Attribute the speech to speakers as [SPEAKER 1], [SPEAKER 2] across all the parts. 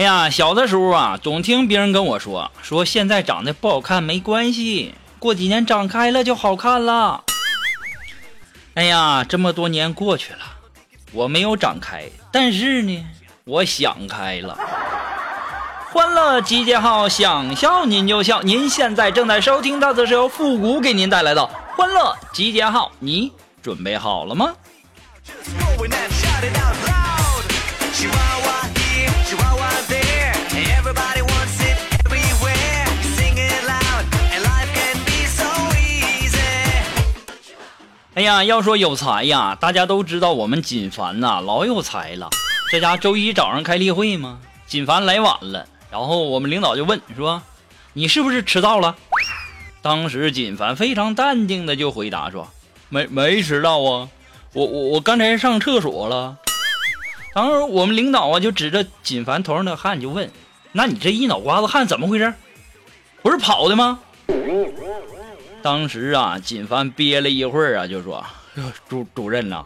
[SPEAKER 1] 哎呀，小的时候啊，总听别人跟我说，说现在长得不好看没关系，过几年长开了就好看了。哎呀，这么多年过去了，我没有长开，但是呢，我想开了。欢乐集结号，想笑您就笑。您现在正在收听到的是由复古给您带来的欢乐集结号，你准备好了吗？哎呀，要说有才呀，大家都知道我们锦凡呐老有才了。这家周一早上开例会嘛，锦凡来晚了，然后我们领导就问说：“你是不是迟到了？”当时锦凡非常淡定的就回答说：“没没迟到啊，我我我刚才上厕所了。”当时我们领导啊就指着锦凡头上的汗就问：“那你这一脑瓜子汗怎么回事？不是跑的吗？”当时啊，锦凡憋了一会儿啊，就说：“主主任呐、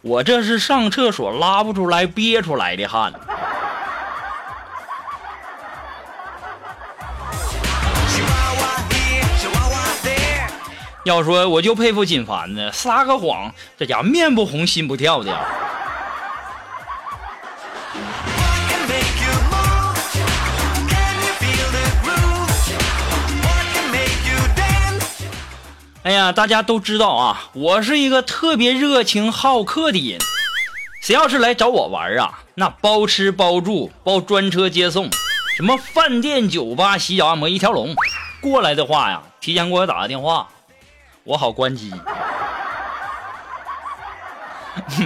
[SPEAKER 1] 我这是上厕所拉不出来憋出来的汗。要说我就佩服锦凡呢，撒个谎，这家伙面不红心不跳的哎呀，大家都知道啊，我是一个特别热情好客的人。谁要是来找我玩啊，那包吃包住，包专车接送，什么饭店、酒吧、洗脚按摩一条龙。过来的话呀，提前给我打个电话，我好关机。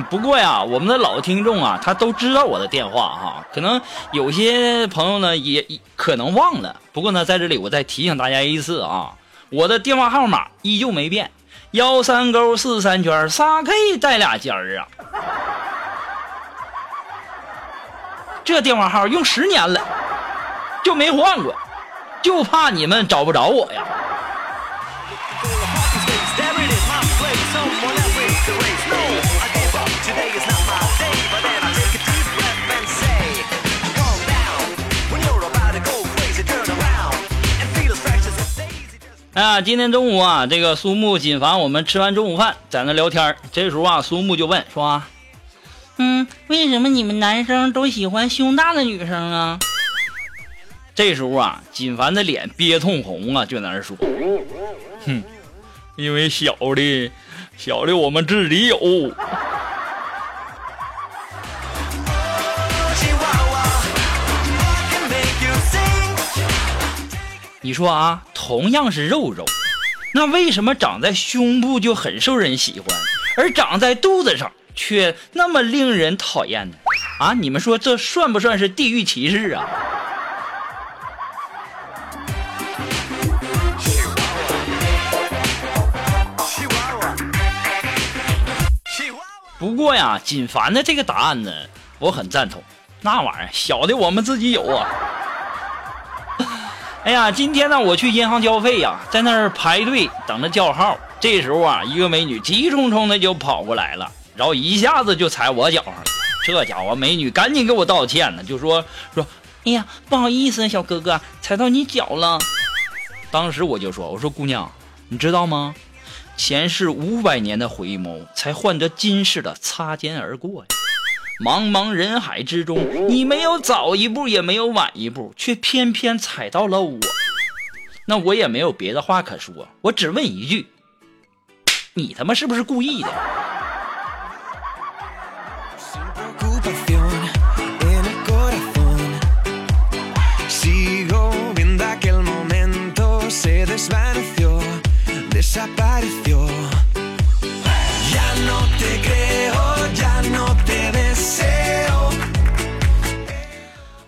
[SPEAKER 1] 不过呀，我们的老听众啊，他都知道我的电话哈，可能有些朋友呢也也可能忘了。不过呢，在这里我再提醒大家一次啊，我的电话号码依旧没变，幺三勾四三圈仨 K 带俩尖儿啊。这电话号用十年了，就没换过，就怕你们找不着我呀。
[SPEAKER 2] Daisy. Just
[SPEAKER 1] 哎呀，今天中午啊，这个苏木、锦凡我们吃完中午饭，在那聊天这时候啊，苏木就问说：“嗯，为什么你们男生都喜欢胸大的女生啊？”这时候啊，锦凡的脸憋通红啊，就在那说：“哼，因为小的，小的我们自己有。”你说啊，同样是肉肉，那为什么长在胸部就很受人喜欢，而长在肚子上却那么令人讨厌呢？啊，你们说这算不算是地域歧视啊？不过呀，锦凡的这个答案呢，我很赞同。那玩意儿小的我们自己有啊。哎呀，今天呢，我去银行交费呀，在那儿排队等着叫号。这时候啊，一个美女急匆匆的就跑过来了，然后一下子就踩我脚上了。这家伙，美女赶紧给我道歉呢，就说说，哎呀，不好意思，小哥哥，踩到你脚了。当时我就说，我说姑娘，你知道吗？前世五百年的回眸，才换得今世的擦肩而过呀。茫茫人海之中，你没有早一步，也没有晚一步，却偏偏踩到了我。那我也没有别的话可说，我只问一句：你他妈是不是故意的？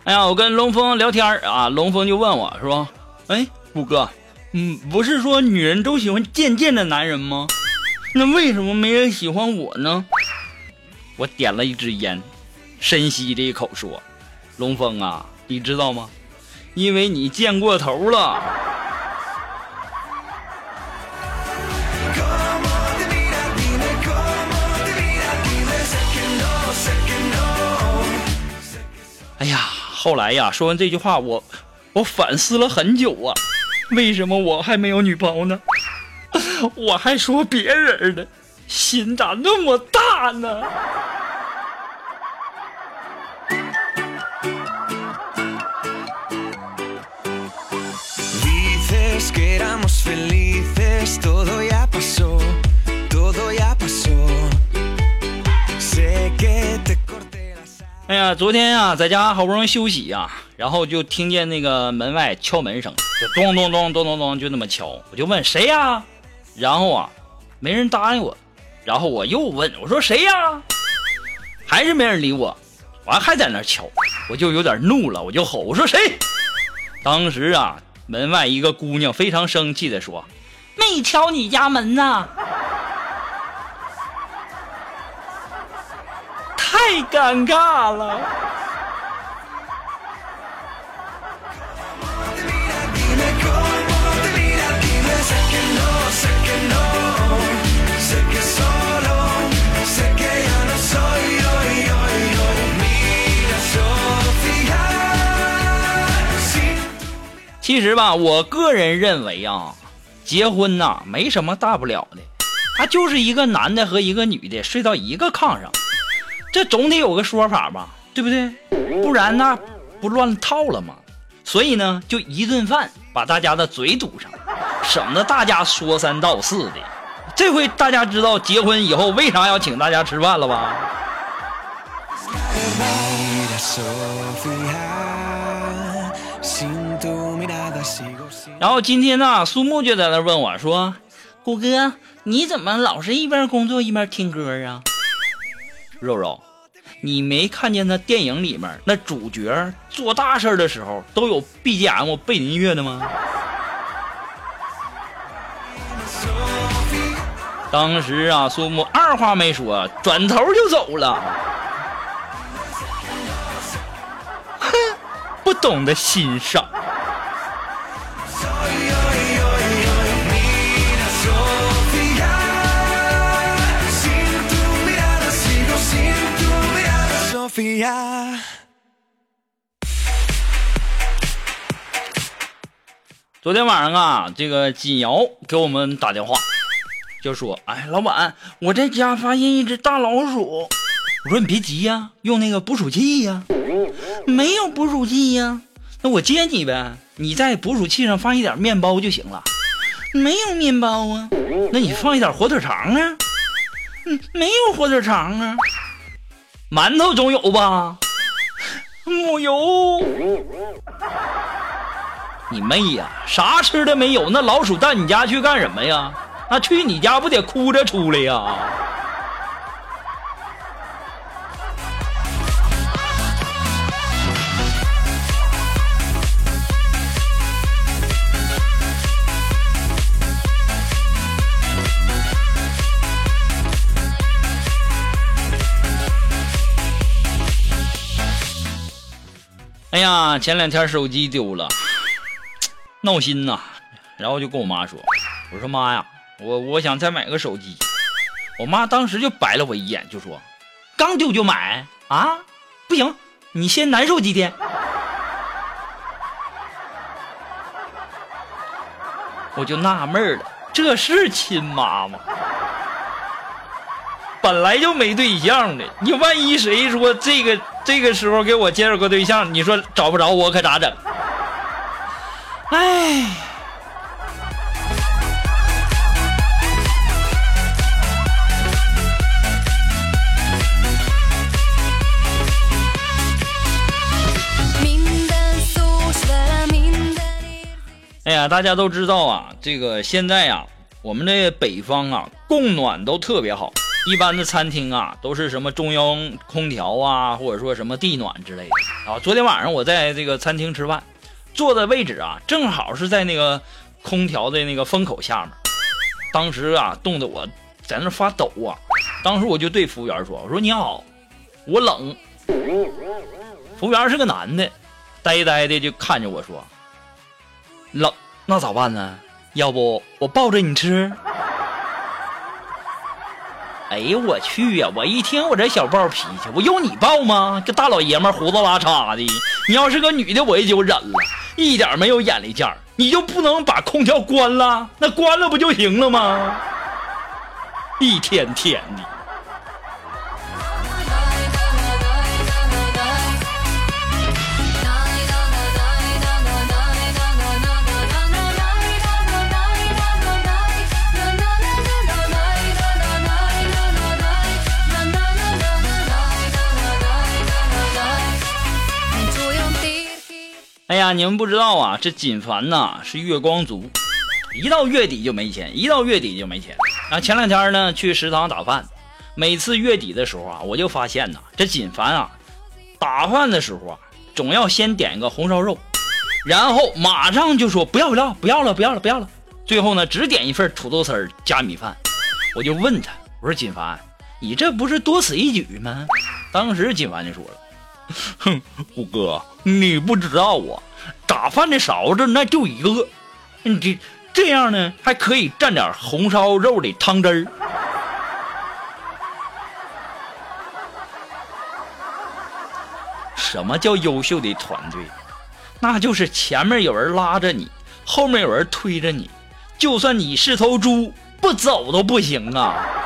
[SPEAKER 1] 哎呀，我跟龙峰聊天啊，龙峰就问我说：“哎，虎哥，嗯，不是说女人都喜欢贱贱的男人吗？那为什么没人喜欢我呢？我点了一支烟，深吸这一口说：“龙峰啊，你知道吗？因为你贱过头了。哎呀，后来呀，说完这句话，我我反思了很久啊，为什么我还没有女朋友呢？我还说别人的，心咋那么大呢？哎呀，昨天啊，在家好不容易休息呀、然后就听见那个门外敲门声，就咚咚咚咚咚咚，就那么敲。我就问谁呀、然后啊，没人答应我。然后我又问，我说谁呀、还是没人理我。完还在那敲，我就有点怒了，我就吼，我说谁？当时啊，门外一个姑娘非常生气的说：“没敲你家门呐！”太尴尬了。其实吧，我个人认为啊，结婚呐没什么大不了的，他就是一个男的和一个女的睡到一个炕上，这总得有个说法吧，对不对？不然那不乱套了吗？所以呢，就一顿饭把大家的嘴堵上，省得大家说三道四的。这回大家知道结婚以后为啥要请大家吃饭了吧？然后今天呢，苏木就在那问我说：“虎哥，你怎么老是一边工作一边听歌啊？”肉肉，你没看见那电影里面那主角做大事的时候都有 BGM 背景音乐的吗？当时啊，苏木二话没说，转头就走了。哼，不懂得欣赏。昨天晚上啊，这个锦瑶给我们打电话，就说：“哎，老板，我在家发现一只大老鼠。”我说：“你别急呀、用那个捕鼠器呀、没有捕鼠器呀、那我接你呗，你在捕鼠器上放一点面包就行了。没有面包啊，那你放一点火腿肠啊。嗯，没有火腿肠啊。馒头总有吧？木有。你妹呀！啥吃的没有？那老鼠到你家去干什么呀？那去你家不得哭着出来呀？哎呀，前两天手机丢了，闹心呐。然后就跟我妈说：“我说妈呀，我我想再买个手机。”我妈当时就白了我一眼，就说：“刚丢就买啊？不行，你先难受几天。”我就纳闷了，这是亲妈吗？本来就没对象的，你万一谁说这个这个时候给我介绍个对象，你说找不着我可咋整？哎。哎呀，大家都知道啊，这个现在呀、我们这北方啊，供暖都特别好。一般的餐厅啊，都是什么中央空调啊，或者说什么地暖之类的啊。昨天晚上我在这个餐厅吃饭，坐的位置啊，正好是在那个空调的那个风口下面，当时啊冻得我在那发抖啊。当时我就对服务员说：“我说你好，我冷。”服务员是个男的，呆呆的就看着我说：“冷那咋办呢？要不我抱着你吃？”哎呦我去呀！我一听我这小暴脾气，我用你暴吗？这大老爷们胡子拉碴的，你要是个女的，我也就忍了，一点没有眼力见儿。你就不能把空调关了？那关了不就行了吗？一天天的。你们不知道啊，这锦凡呐是月光族，一到月底就没钱，一到月底就没钱。啊，前两天呢去食堂打饭，每次月底的时候啊，我就发现呐，这锦凡啊打饭的时候啊，总要先点一个红烧肉，然后马上就说不要不要不要了不要了不要了，最后呢只点一份土豆丝加米饭。我就问他，我说锦凡，你这不是多此一举吗？当时锦凡就说了。哼，虎哥，你不知道啊，打饭的勺子那就一个，你这这样呢，还可以蘸点红烧肉的汤汁儿。什么叫优秀的团队？那就是前面有人拉着你，后面有人推着你，就算你是头猪，不走都不行啊！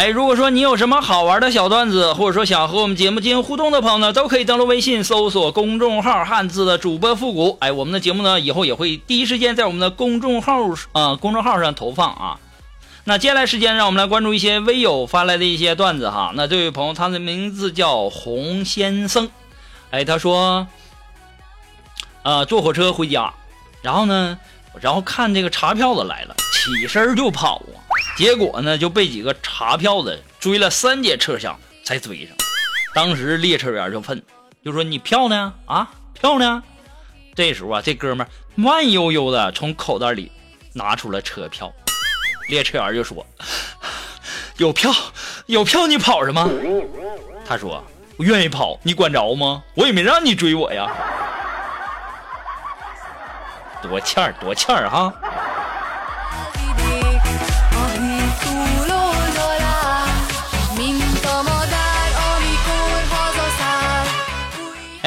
[SPEAKER 1] 哎，如果说你有什么好玩的小段子，或者说想和我们节目进行互动的朋友呢，都可以登录微信搜索公众号“汉字的主播复古”。哎，我们的节目呢，以后也会第一时间在我们的公众号啊、公众号上投放啊。那接下来时间，让我们来关注一些微友发来的一些段子哈。那这位朋友，他的名字叫洪先生，哎，他说，呃，坐火车回家，然后呢，然后看这个查票的来了，起身就跑啊。结果呢，就被几个查票的追了三节车厢才追上。当时列车员就问，就说：“你票呢？啊，票呢？”这时候啊，这哥们慢悠悠的从口袋里拿出了车票。列车员就说：“ 有票，有票，你跑什么？”他说：“我愿意跑，你管着吗？我也没让你追我呀。”多欠儿，多欠儿哈！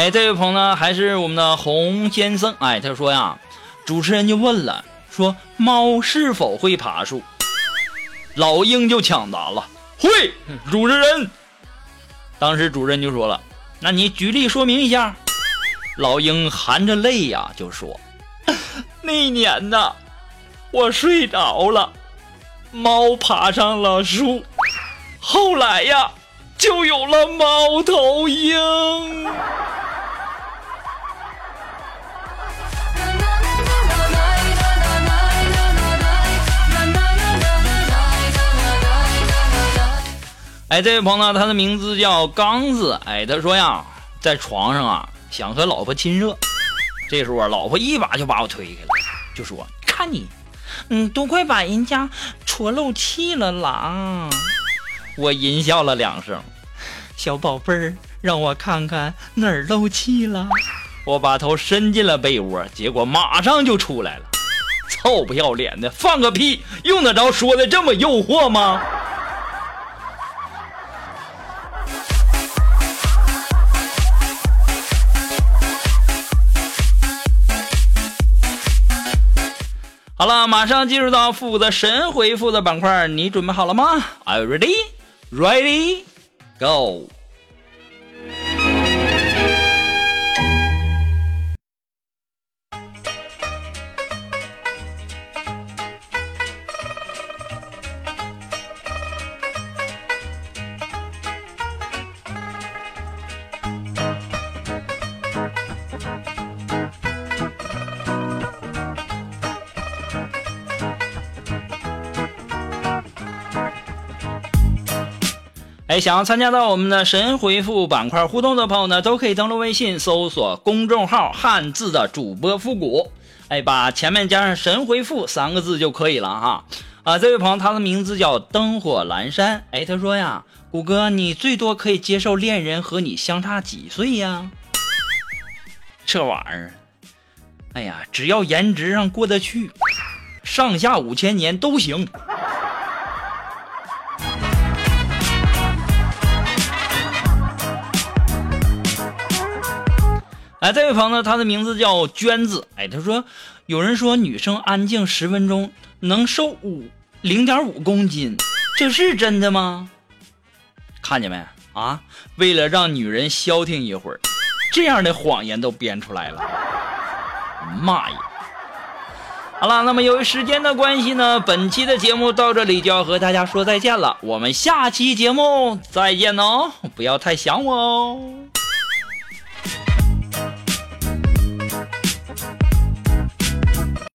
[SPEAKER 1] 哎，这位朋友呢，还是我们的洪先生。哎，他说呀，主持人就问了，说猫是否会爬树？老鹰就抢答了，会。主持人，当时主持人就说了，那你举例说明一下。老鹰含着泪呀，就说，那年呐，我睡着了，猫爬上了树，后来呀，就有了猫头鹰。哎，这位朋友呢，他的名字叫刚子。哎，他说呀，在床上啊，想和老婆亲热。这时候啊，老婆一把就把我推开了，就说：“看你，嗯，都快把人家戳漏气了啦！”我淫笑了两声，小宝贝儿，让我看看哪儿漏气了。我把头伸进了被窝，结果马上就出来了。臭不要脸的，放个屁，用得着说的这么诱惑吗？好了，马上进入到复古的神回复的板块，你准备好了吗？Are you ready? Ready? Go! 哎，想要参加到我们的神回复板块互动的朋友呢，都可以登录微信搜索公众号“汉字的主播复古”，哎，把前面加上“神回复”三个字就可以了哈。啊，这位朋友他的名字叫灯火阑珊，哎，他说呀，谷哥，你最多可以接受恋人和你相差几岁呀？这玩意儿，哎呀，只要颜值上过得去，上下五千年都行。哎，这位朋友，他的名字叫娟子。哎，他说，有人说女生安静十分钟能瘦五零点五公斤，这是真的吗？看见没啊？为了让女人消停一会儿，这样的谎言都编出来了。妈呀！好了，那么由于时间的关系呢，本期的节目到这里就要和大家说再见了。我们下期节目再见哦，不要太想我哦。